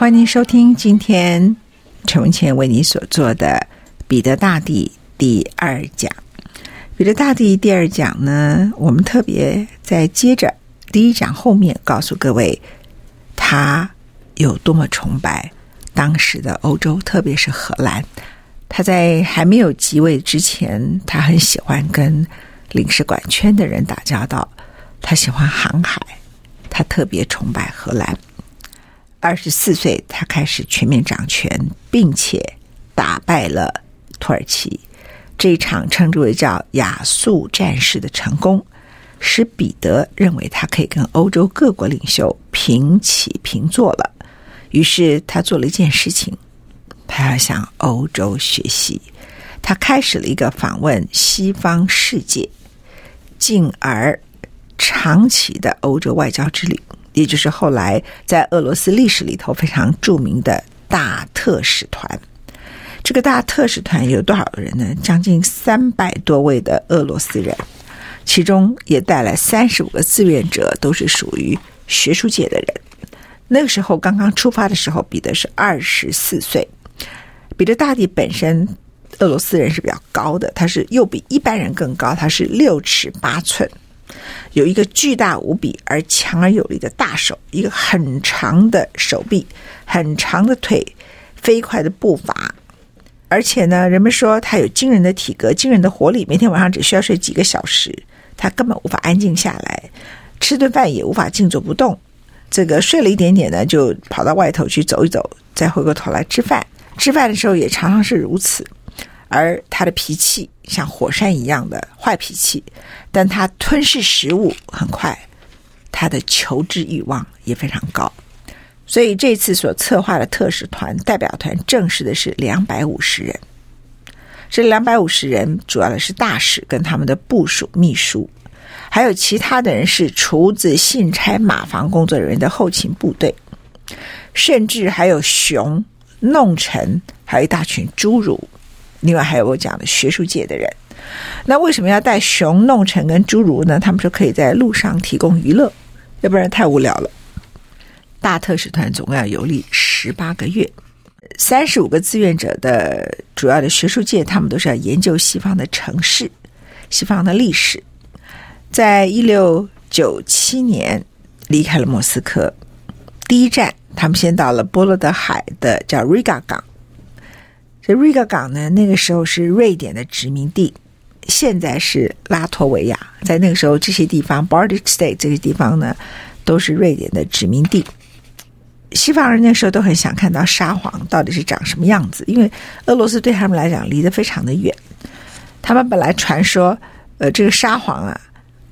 欢迎收听今天陈文茜为你所做的《彼得大帝》第二讲。《彼得大帝》第二讲呢，我们特别在接着第一讲后面告诉各位，他有多么崇拜当时的欧洲，特别是荷兰。他在还没有即位之前，他很喜欢跟领事馆圈的人打交道，他喜欢航海，他特别崇拜荷兰。二十四岁，他开始全面掌权，并且打败了土耳其。这一场称之为叫亚速战事的成功，使彼得认为他可以跟欧洲各国领袖平起平坐了。于是他做了一件事情，他要向欧洲学习。他开始了一个访问西方世界，进而长期的欧洲外交之旅。也就是后来在俄罗斯历史里头非常著名的大特使团，这个大特使团有多少人呢？将近三百多位的俄罗斯人，其中也带来三十五个志愿者，都是属于学术界的人。那个时候刚刚出发的时候，彼得是二十四岁。彼得大帝本身，俄罗斯人是比较高的，他是又比一般人更高，他是六尺八寸。有一个巨大无比而强而有力的大手，一个很长的手臂，很长的腿，飞快的步伐，而且呢，人们说他有惊人的体格、惊人的活力，每天晚上只需要睡几个小时，他根本无法安静下来，吃顿饭也无法静坐不动。这个睡了一点点呢，就跑到外头去走一走，再回过头来吃饭。吃饭的时候也常常是如此。而他的脾气像火山一样的坏脾气，但他吞噬食物很快，他的求知欲望也非常高，所以这次所策划的特使团代表团正式的是两百五十人。这两百五十人主要的是大使跟他们的部属秘书，还有其他的人是厨子、信差、马房工作人员的后勤部队，甚至还有熊、弄臣，还有一大群侏儒。另外还有我讲的学术界的人，那为什么要带熊、弄臣跟侏儒呢？他们说可以在路上提供娱乐，要不然太无聊了。大特使团总共要游历十八个月，三十五个志愿者的主要的学术界，他们都是要研究西方的城市、西方的历史。在一六九七年离开了莫斯科，第一站他们先到了波罗的海的叫瑞嘎瑞格港呢，那个时候是瑞典的殖民地，现在是拉脱维亚。在那个时候，这些地方 Baltic State 这些地方呢，都是瑞典的殖民地。西方人那时候都很想看到沙皇到底是长什么样子，因为俄罗斯对他们来讲离得非常的远。他们本来传说，呃，这个沙皇啊，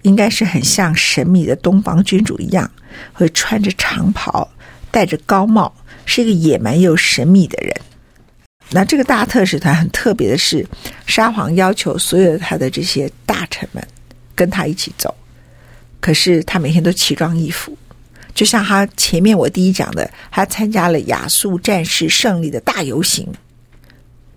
应该是很像神秘的东方君主一样，会穿着长袍，戴着高帽，是一个野蛮又神秘的人。那这个大特使团很特别的是，沙皇要求所有他的这些大臣们跟他一起走，可是他每天都奇装异服，就像他前面我第一讲的，他参加了亚速战事胜利的大游行，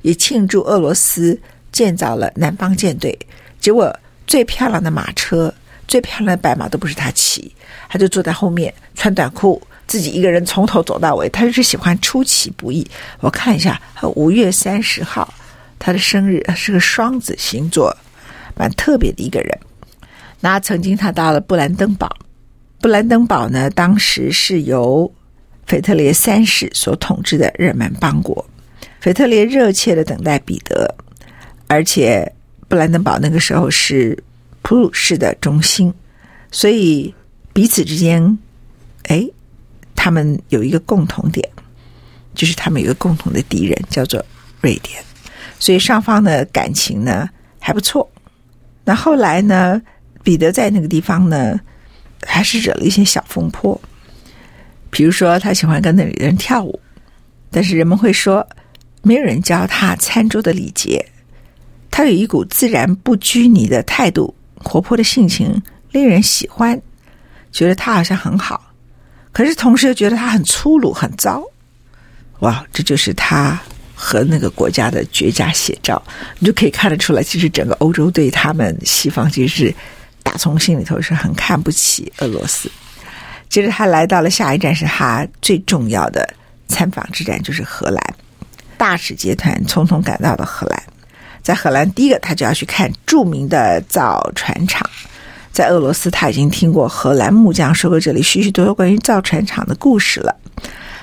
也庆祝俄罗斯建造了南方舰队，结果最漂亮的马车、最漂亮的白马都不是他骑，他就坐在后面穿短裤。自己一个人从头走到尾，他就是喜欢出其不意。我看一下，五月三十号，他的生日是个双子星座，蛮特别的一个人。那曾经他到了布兰登堡，布兰登堡呢，当时是由腓特烈三世所统治的日耳曼邦国。腓特烈热切的等待彼得，而且布兰登堡那个时候是普鲁士的中心，所以彼此之间，哎，他们有一个共同点，就是他们有一个共同的敌人，叫做瑞典，所以双方的感情呢还不错。那后来呢，彼得在那个地方呢，还是惹了一些小风波，比如说他喜欢跟那里的人跳舞，但是人们会说，没有人教他餐桌的礼节。他有一股自然不拘泥的态度，活泼的性情令人喜欢，觉得他好像很好，可是同时又觉得他很粗鲁、很糟。哇，这就是他和那个国家的绝佳写照。你就可以看得出来，其实整个欧洲对他们西方其实是。打从心里头是很看不起俄罗斯。接着他来到了下一站，是他最重要的参访之战，就是荷兰。大使集团匆匆赶到了荷兰，在荷兰第一个他就要去看著名的造船厂。在俄罗斯他已经听过荷兰木匠说过这里许许多多关于造船厂的故事了。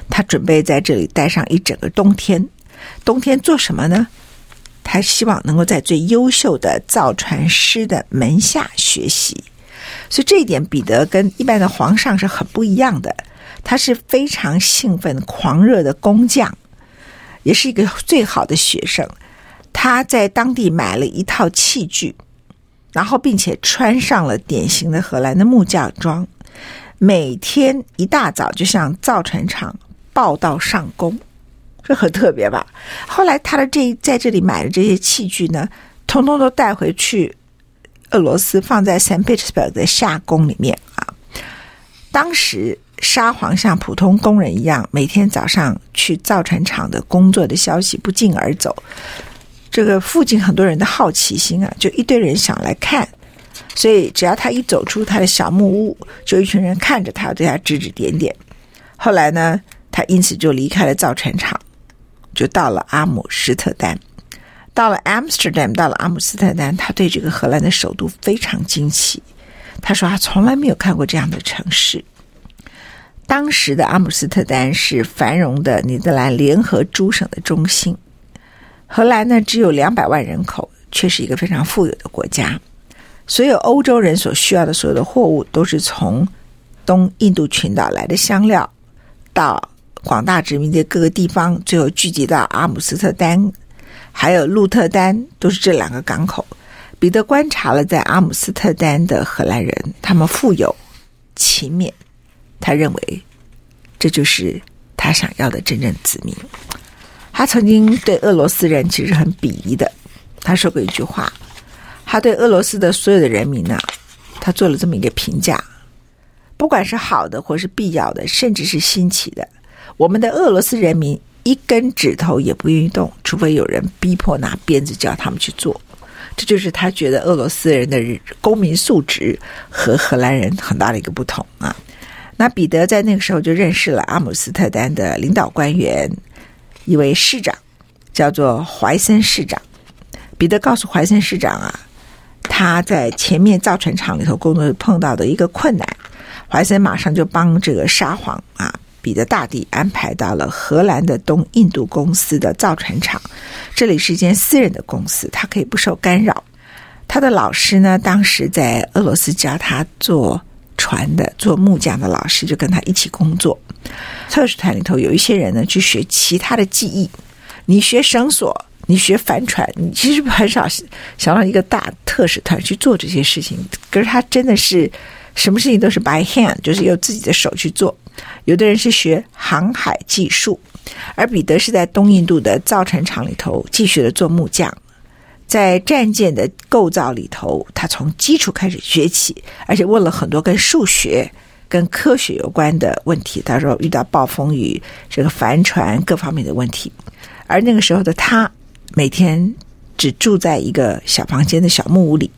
他准备在这里待上一整个冬天。冬天做什么呢？他希望能够在最优秀的造船师的门下学习，所以这一点彼得跟一般的皇上是很不一样的。他是非常兴奋、狂热的工匠，也是一个最好的学生。他在当地买了一套器具，然后并且穿上了典型的荷兰的木匠装，每天一大早就向造船厂报到上工。这很特别吧？后来他的这在这里买的这些器具呢，通通都带回去俄罗斯，放在 Saint Petersburg 的夏宫里面啊。当时沙皇像普通工人一样，每天早上去造船厂的工作的消息不胫而走。这个附近很多人的好奇心啊，就一堆人想来看，所以只要他一走出他的小木屋，就一群人看着他，对他指指点点。后来呢，他因此就离开了造船厂。就到了阿姆斯特丹，到了 Amsterdam，到了阿姆斯特丹，他对这个荷兰的首都非常惊奇。他说他从来没有看过这样的城市。当时的阿姆斯特丹是繁荣的尼德兰联合诸省的中心。荷兰呢，只有两百万人口，却是一个非常富有的国家。所有欧洲人所需要的所有的货物，都是从东印度群岛来的香料到。广大殖民地各个地方，最后聚集到阿姆斯特丹，还有鹿特丹，都是这两个港口。彼得观察了在阿姆斯特丹的荷兰人，他们富有、勤勉，他认为这就是他想要的真正子民。他曾经对俄罗斯人其实很鄙夷的，他说过一句话：他对俄罗斯的所有的人民呢，他做了这么一个评价，不管是好的，或是必要的，甚至是新奇的。我们的俄罗斯人民一根指头也不愿意动，除非有人逼迫拿鞭子叫他们去做。这就是他觉得俄罗斯人的公民素质和荷兰人很大的一个不同啊。那彼得在那个时候就认识了阿姆斯特丹的领导官员，一位市长叫做怀森市长。彼得告诉怀森市长啊，他在前面造船厂里头工作碰到的一个困难，怀森马上就帮这个沙皇啊。彼得大帝安排到了荷兰的东印度公司的造船厂，这里是一间私人的公司，他可以不受干扰。他的老师呢，当时在俄罗斯教他做船的、做木匠的老师，就跟他一起工作。特使团里头有一些人呢，去学其他的技艺。你学绳索，你学帆船，你其实很少想到一个大特使团去做这些事情。可是他真的是什么事情都是 by hand，就是用自己的手去做。有的人是学航海技术，而彼得是在东印度的造船厂里头继续的做木匠，在战舰的构造里头，他从基础开始学起，而且问了很多跟数学、跟科学有关的问题。他说遇到暴风雨，这个帆船各方面的问题，而那个时候的他，每天只住在一个小房间的小木屋里，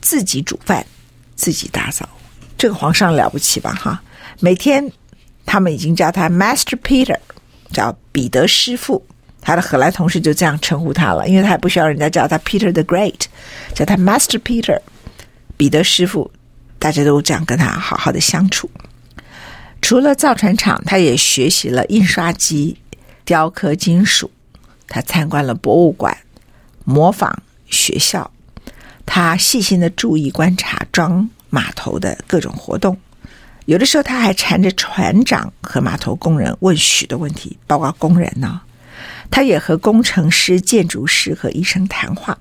自己煮饭，自己打扫。这个皇上了不起吧？哈，每天。他们已经叫他 Master Peter，叫彼得师傅。他的荷兰同事就这样称呼他了，因为他不需要人家叫他 Peter the Great，叫他 Master Peter，彼得师傅。大家都这样跟他好好的相处。除了造船厂，他也学习了印刷机、雕刻金属。他参观了博物馆，模仿学校，他细心的注意观察装码头的各种活动。有的时候，他还缠着船长和码头工人问许多问题，包括工人呢。他也和工程师、建筑师和医生谈话。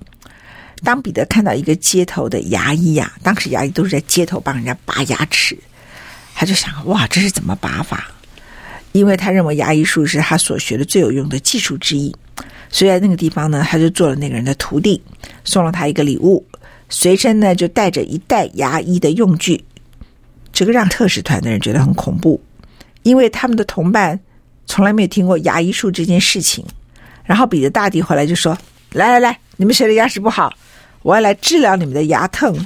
当彼得看到一个街头的牙医、啊，当时牙医都是在街头帮人家拔牙齿，他就想：哇，这是怎么拔法？因为他认为牙医术是他所学的最有用的技术之一。所以在那个地方呢，他就做了那个人的徒弟，送了他一个礼物，随身呢就带着一袋牙医的用具。这个让特使团的人觉得很恐怖，因为他们的同伴从来没有听过牙医术这件事情。然后彼得大帝回来就说：“来来来，你们谁的牙齿不好？我要来治疗你们的牙疼。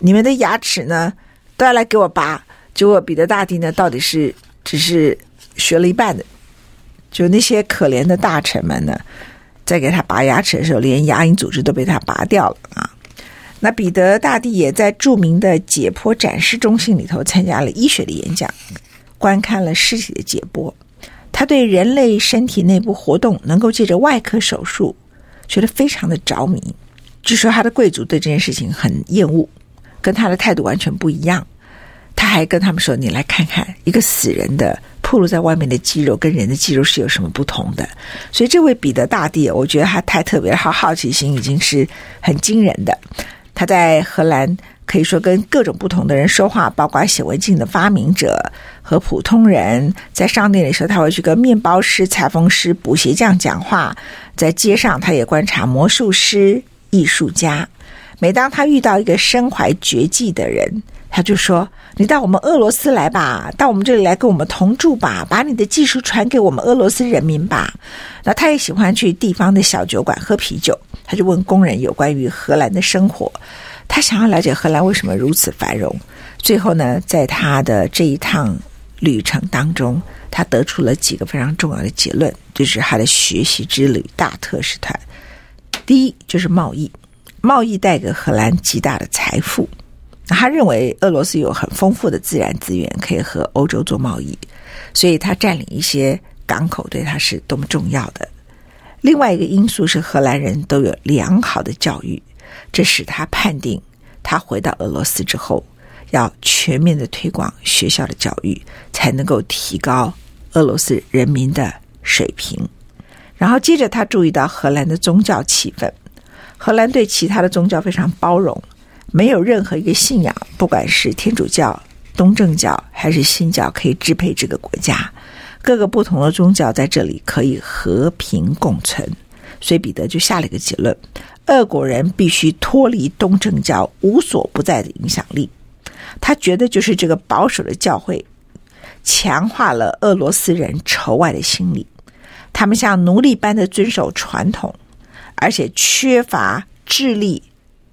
你们的牙齿呢，都要来给我拔。”结果彼得大帝呢，到底是只是学了一半的，就那些可怜的大臣们呢，在给他拔牙齿的时候，连牙龈组织都被他拔掉了啊。那彼得大帝也在著名的解剖展示中心里头参加了医学的演讲，观看了尸体的解剖。他对人类身体内部活动能够借着外科手术，觉得非常的着迷。据说他的贵族对这件事情很厌恶，跟他的态度完全不一样。他还跟他们说：“你来看看一个死人的暴露在外面的肌肉，跟人的肌肉是有什么不同的。”所以这位彼得大帝，我觉得他太特别，他好奇心已经是很惊人的。他在荷兰可以说跟各种不同的人说话，包括显微镜的发明者和普通人。在商店里时候，他会去跟面包师、裁缝师、补鞋匠讲话。在街上，他也观察魔术师、艺术家。每当他遇到一个身怀绝技的人，他就说：“你到我们俄罗斯来吧，到我们这里来跟我们同住吧，把你的技术传给我们俄罗斯人民吧。”那他也喜欢去地方的小酒馆喝啤酒。他就问工人有关于荷兰的生活，他想要了解荷兰为什么如此繁荣。最后呢，在他的这一趟旅程当中，他得出了几个非常重要的结论，就是他的学习之旅大特使团。第一就是贸易，贸易带给荷兰极大的财富。他认为俄罗斯有很丰富的自然资源，可以和欧洲做贸易，所以他占领一些港口对他是多么重要的。另外一个因素是荷兰人都有良好的教育，这使他判定他回到俄罗斯之后要全面的推广学校的教育，才能够提高俄罗斯人民的水平。然后接着他注意到荷兰的宗教气氛，荷兰对其他的宗教非常包容，没有任何一个信仰，不管是天主教、东正教还是新教，可以支配这个国家。各个不同的宗教在这里可以和平共存，所以彼得就下了一个结论：俄国人必须脱离东正教无所不在的影响力。他觉得就是这个保守的教会强化了俄罗斯人仇外的心理，他们像奴隶般的遵守传统，而且缺乏智力，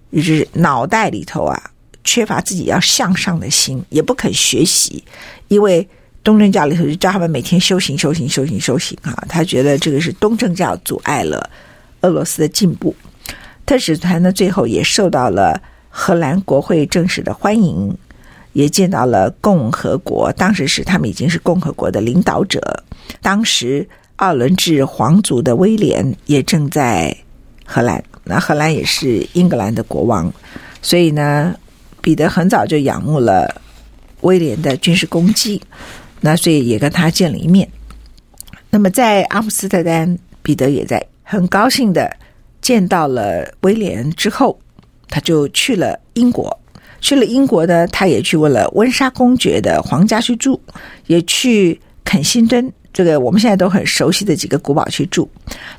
也就是脑袋里头啊缺乏自己要向上的心，也不肯学习，因为。东正教里头就教他们每天修行、修行、修行、修行啊！他觉得这个是东正教阻碍了俄罗斯的进步。特使团呢，最后也受到了荷兰国会正式的欢迎，也见到了共和国。当时是他们已经是共和国的领导者。当时奥伦治皇族的威廉也正在荷兰，那荷兰也是英格兰的国王，所以呢，彼得很早就仰慕了威廉的军事功绩。那所以也跟他见了一面。那么在阿姆斯特丹，彼得也在很高兴的见到了威廉之后，他就去了英国。去了英国呢，他也去问了温莎公爵的皇家去住，也去肯辛顿这个我们现在都很熟悉的几个古堡去住。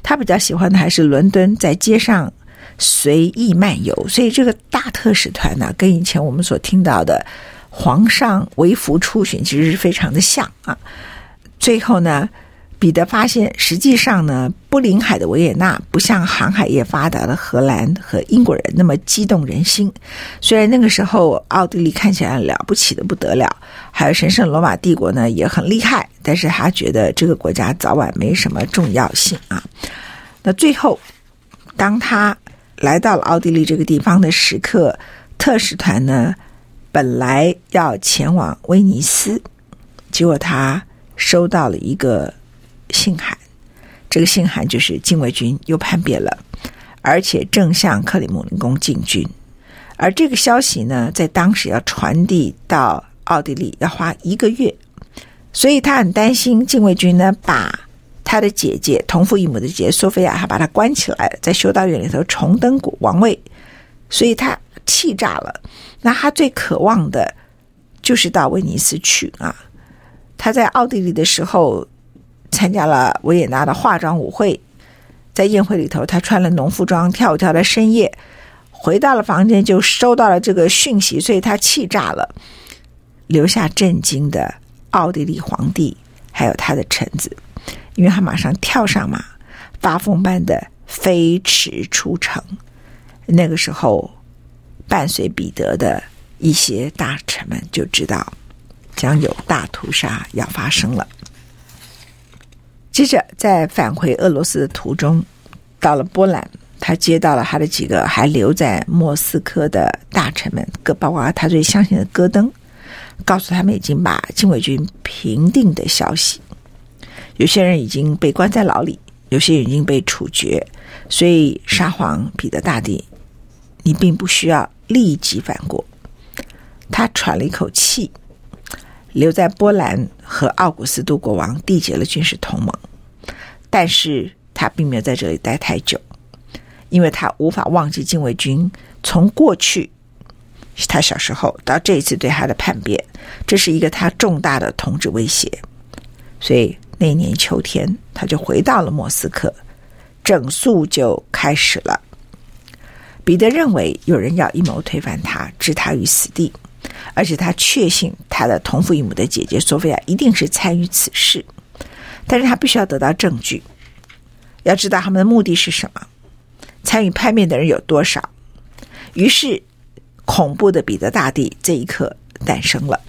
他比较喜欢的还是伦敦，在街上随意漫游。所以这个大特使团呢，跟以前我们所听到的。皇上微服出巡，其实是非常的像啊。最后呢，彼得发现，实际上呢，不临海的维也纳不像航海业发达的荷兰和英国人那么激动人心。虽然那个时候奥地利看起来了不起的不得了，还有神圣罗马帝国呢也很厉害，但是他觉得这个国家早晚没什么重要性啊。那最后，当他来到了奥地利这个地方的时刻，特使团呢，本来要前往威尼斯，结果他收到了一个信函。这个信函就是禁卫军又叛变了，而且正向克里姆林宫进军。而这个消息呢，在当时要传递到奥地利要花一个月，所以他很担心禁卫军呢，把他的姐姐同父异母的姐姐索菲亚，还把她关起来，在修道院里头重登国王位，所以他气炸了。那他最渴望的，就是到威尼斯去啊！他在奥地利的时候，参加了维也纳的化妆舞会，在宴会里头，他穿了农夫装，跳舞跳到深夜。回到了房间，就收到了这个讯息，所以他气炸了，留下震惊的奥地利皇帝，还有他的臣子，因为他马上跳上马，发疯般的飞驰出城。那个时候，伴随彼得的一些大臣们就知道将有大屠杀要发生了。接着，在返回俄罗斯的途中，到了波兰。他接到了他的几个还留在莫斯科的大臣们，各包括他最相信的戈登，告诉他们已经把禁卫军平定的消息。有些人已经被关在牢里，有些已经被处决。所以沙皇彼得大帝，你并不需要立即反国。他喘了一口气，留在波兰和奥古斯都国王缔结了军事同盟，但是他并没有在这里待太久。因为他无法忘记禁卫军从过去他小时候到这一次对他的叛变，这是一个他重大的统治威胁，所以那年秋天他就回到了莫斯科，整肃就开始了。彼得认为有人要阴谋推翻他，置他于死地，而且他确信他的同父异母的姐姐索菲亚一定是参与此事，但是他必须要得到证据，要知道他们的目的是什么。参与叛变的人有多少？于是，恐怖的彼得大帝这一刻诞生了。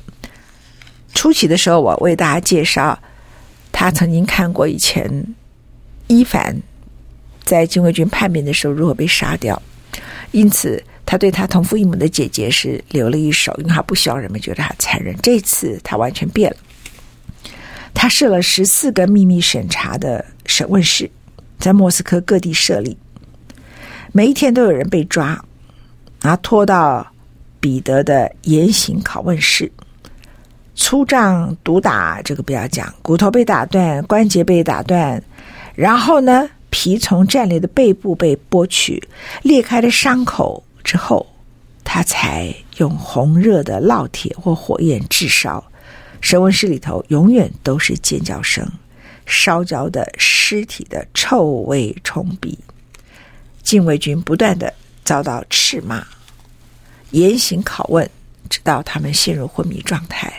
初期的时候，我为大家介绍，他曾经看过以前伊凡在禁卫军叛变的时候如何被杀掉，因此他对他同父异母的姐姐是留了一手，因为他不希望人们觉得他残忍。这次他完全变了，他设了十四个秘密审查的审问室，在莫斯科各地设立。每一天都有人被抓，然后拖到彼得的严刑拷问室，粗杖毒打，这个不要讲，骨头被打断，关节被打断，然后呢，皮从战俘的背部被剥去，裂开的伤口之后，他才用红热的烙铁或火焰炙烧。审问室里头永远都是尖叫声，烧焦的尸体的臭味冲鼻。禁卫军不断的遭到斥骂、严刑拷问，直到他们陷入昏迷状态，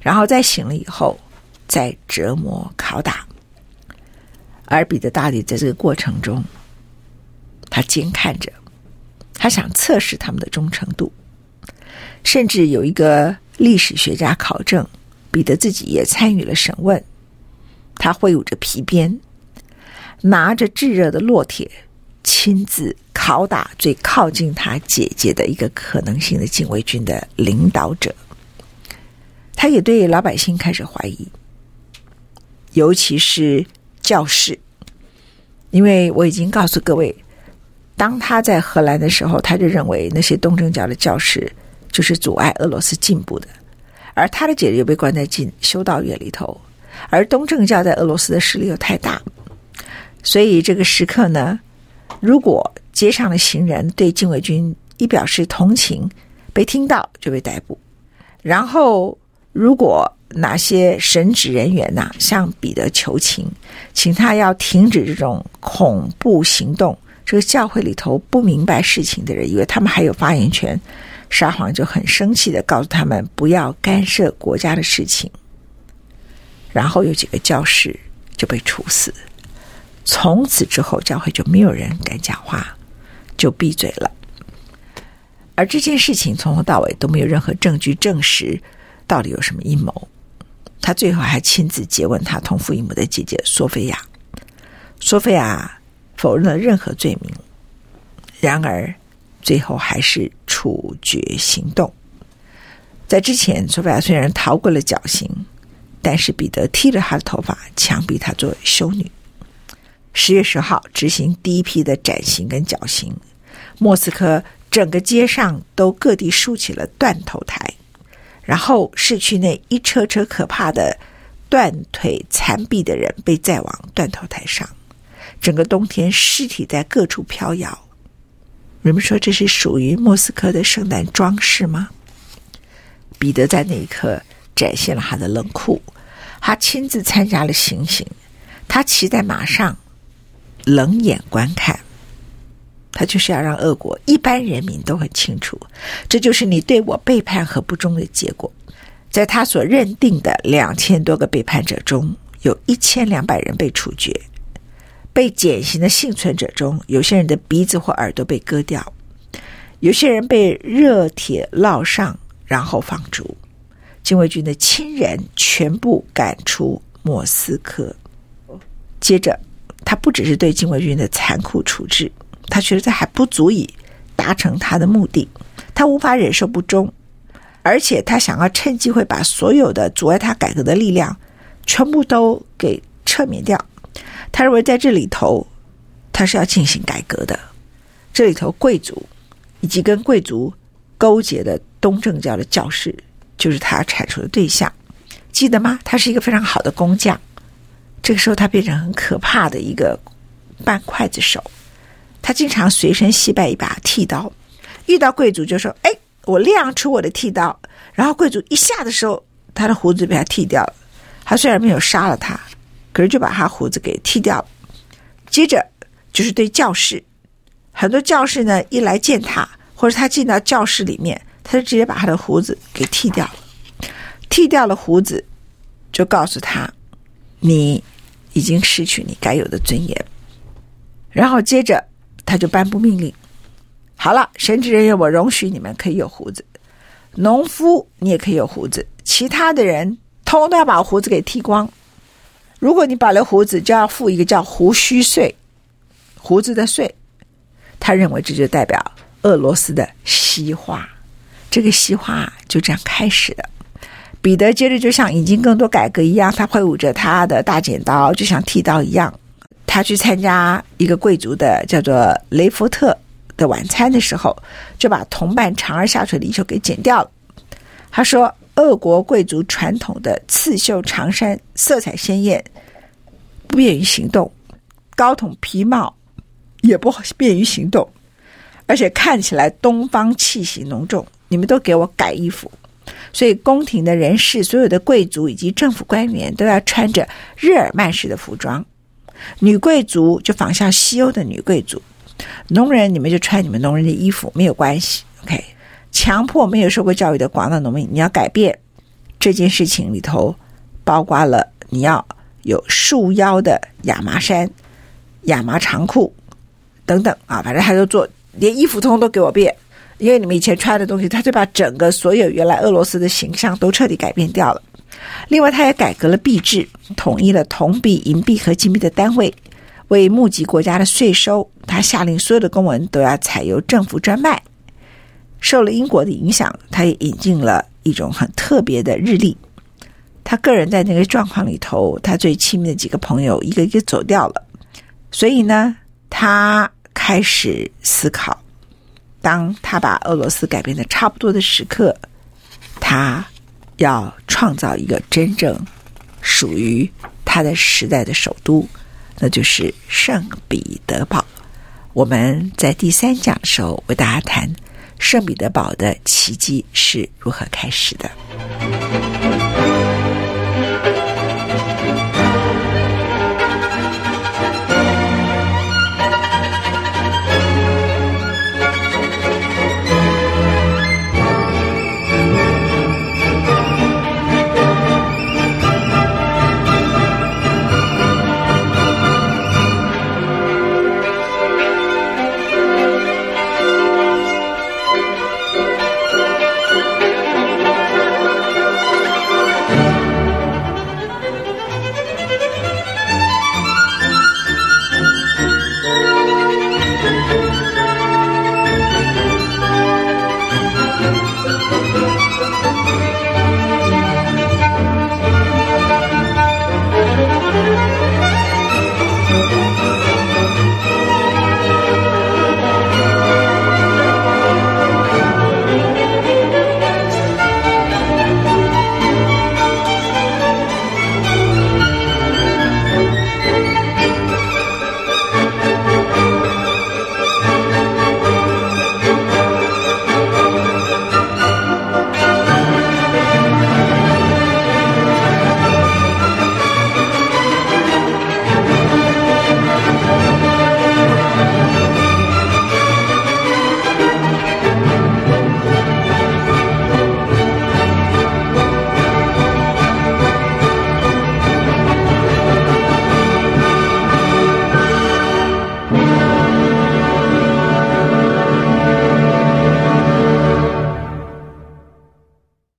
然后再醒了以后，再折磨拷打。而彼得大帝在这个过程中，他监看着，他想测试他们的忠诚度，甚至有一个历史学家考证，彼得自己也参与了审问。他挥舞着皮鞭，拿着炙热的烙铁。亲自拷打最靠近他姐姐的一个可能性的禁卫军的领导者，他也对老百姓开始怀疑，尤其是教士，因为我已经告诉各位，当他在荷兰的时候，他就认为那些东正教的教士就是阻碍俄罗斯进步的，而他的姐姐又被关在禁修道院里头，而东正教在俄罗斯的势力又太大，所以这个时刻呢。如果街上的行人对禁卫军一表示同情，被听到就被逮捕。然后，如果哪些神职人员呐、向彼得求情，请他要停止这种恐怖行动，这个教会里头不明白事情的人以为他们还有发言权，沙皇就很生气地告诉他们不要干涉国家的事情。然后有几个教士就被处死。从此之后，教会就没有人敢讲话，就闭嘴了。而这件事情从头到尾都没有任何证据证实到底有什么阴谋。他最后还亲自詰问他同父异母的姐姐索菲亚，索菲亚否认了任何罪名。然而，最后还是处决行动。在之前，索菲亚虽然逃过了绞刑，但是彼得剃了她的头发，强逼她做修女。十月十号执行第一批的斩刑跟绞刑，莫斯科整个街上都各地竖起了断头台，然后市区内一车车可怕的断腿残臂的人被载往断头台上，整个冬天尸体在各处飘摇。人们说这是属于莫斯科的圣诞装饰吗？彼得在那一刻展现了他的冷酷，他亲自参加了行刑，他骑在马上，冷眼观看。他就是要让俄国一般人民都很清楚，这就是你对我背叛和不忠的结果。在他所认定的两千多个背叛者中，有一千两百人被处决。被减刑的幸存者中，有些人的鼻子或耳朵被割掉，有些人被热铁烙上，然后放逐。禁卫军的亲人全部赶出莫斯科。接着，他不只是对禁卫军的残酷处置，他觉得这还不足以达成他的目的。他无法忍受不忠，而且他想要趁机会把所有的阻碍他改革的力量全部都给撤免掉。他认为在这里头，他是要进行改革的。这里头贵族以及跟贵族勾结的东正教的教士，就是他铲除的对象。记得吗？他是一个非常好的工匠。这个时候，他变成很可怕的一个半刽子手。他经常随身携带一把剃刀，遇到贵族就说：“哎，我亮出我的剃刀。”然后贵族一下的时候，他的胡子被他剃掉了。他虽然没有杀了他。可是就把他胡子给剃掉。了，接着就是对教室，很多教士呢一来见他，或者他进到教室里面，他就直接把他的胡子给剃掉了，剃掉了胡子，就告诉他，你已经失去你该有的尊严。然后接着他就颁布命令，好了，神职人员我容许你们可以有胡子，农夫你也可以有胡子，其他的人通通要把胡子给剃光。如果你保留胡子，就要付一个叫胡须税，胡子的税。他认为这就代表俄罗斯的西化，这个西化就这样开始了。彼得接着就像引进更多改革一样，他挥舞着他的大剪刀，就像剃刀一样。他去参加一个贵族的叫做雷福特的晚餐的时候，就把同伴长而下垂的衣袖给剪掉了。他说。俄国贵族传统的刺绣长衫，色彩鲜艳，不便于行动；高筒皮帽也不便于行动，而且看起来东方气息浓重。你们都给我改衣服，所以宫廷的人士、所有的贵族以及政府官员都要穿着日耳曼式的服装。女贵族就仿效西欧的女贵族，农人你们就穿你们农人的衣服，没有关系。OK。强迫没有受过教育的广大农民，你要改变这件事情里头，包括了你要有束腰的亚麻衫、亚麻长裤等等啊，反正他就做，连衣服通通都给我变，因为你们以前穿的东西，他就把整个所有原来俄罗斯的形象都彻底改变掉了。另外，他也改革了币制，统一了铜币、银币和金币的单位，为募集国家的税收，他下令所有的公文都要采由政府专卖。受了英国的影响，他也引进了一种很特别的日历。他个人在那个状况里头，他最亲密的几个朋友一个一个走掉了，所以呢，他开始思考：当他把俄罗斯改变的差不多的时刻，他要创造一个真正属于他的时代的首都，那就是圣彼得堡。我们在第三讲的时候为大家谈。圣彼得堡的奇迹是如何开始的。